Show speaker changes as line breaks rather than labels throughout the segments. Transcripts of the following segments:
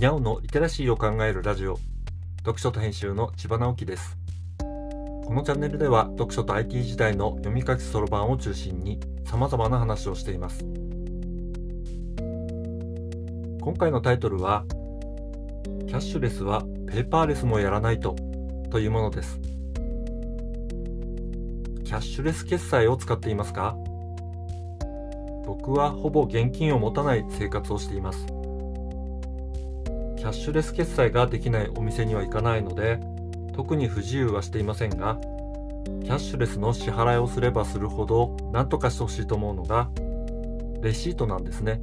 にゃおのリテラシーを考えるラジオ。読書と編集の千葉直樹です。このチャンネルでは読書と IT 時代の読み書きそろばんを中心に様々な話をしています。今回のタイトルはキャッシュレスはペーパーレスもやらないとというものです。キャッシュレス決済を使っていますか？僕はほぼ現金を持たない生活をしています。キャッシュレス決済ができないお店には行かないので特に不自由はしていませんがキャッシュレスの支払いをすればするほど何とかしてほしいと思うのがレシートなんですね。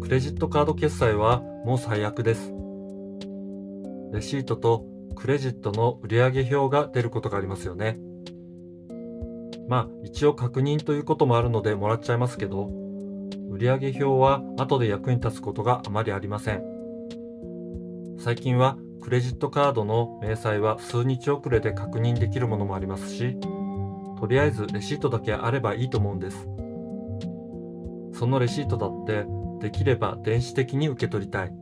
クレジットカード決済はもう最悪です。レシートとクレジットの売上表が出ることがありますよね。まあ一応確認ということもあるのでもらっちゃいますけど売上表は後で役に立つことがあまりありません。最近はクレジットカードの明細は数日遅れで確認できるものもありますし、とりあえずレシートだけあればいいと思うんです。そのレシートだってできれば電子的に受け取りたい。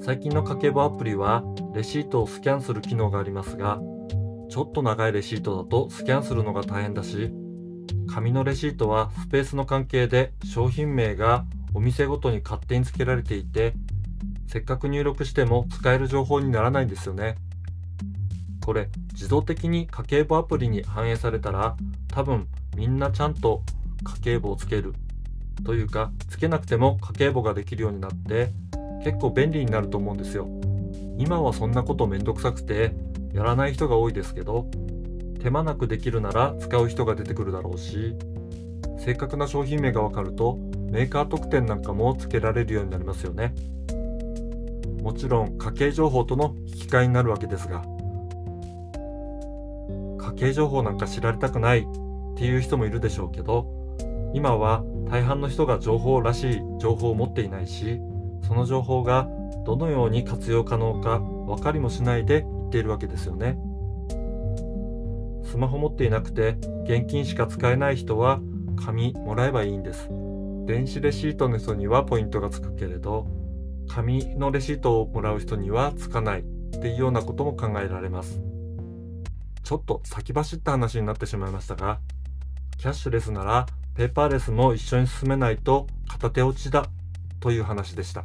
最近の家計簿アプリはレシートをスキャンする機能がありますが、ちょっと長いレシートだとスキャンするのが大変だし、紙のレシートはスペースの関係で商品名がお店ごとに勝手に付けられていてせっかく入力しても使える情報にならないんですよね。これ自動的に家計簿アプリに反映されたら多分みんなちゃんと家計簿をつける。というかつけなくても家計簿ができるようになって結構便利になると思うんですよ。今はそんなことめんどくさくてやらない人が多いですけど手間なくできるなら使う人が出てくるだろうし正確な商品名がわかるとメーカー特典なんかも付けられるようになりますよねもちろん家計情報との引き換えになるわけですが家計情報なんか知られたくないっていう人もいるでしょうけど今は大半の人が情報らしい情報を持っていないしその情報がどのように活用可能か分かりもしないで言っているわけですよね。スマホ持っていなくて現金しか使えない人は紙もらえばいいんです。電子レシートの人にはポイントがつくけれど紙のレシートをもらう人にはつかないっていうようなことも考えられます。ちょっと先走った話になってしまいましたがキャッシュレスならペーパーレスも一緒に進めないと片手落ちだという話でした。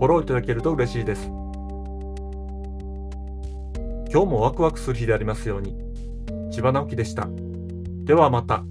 フォローいただけると嬉しいです。今日もワクワクする日でありますように。千葉直樹でした。ではまた。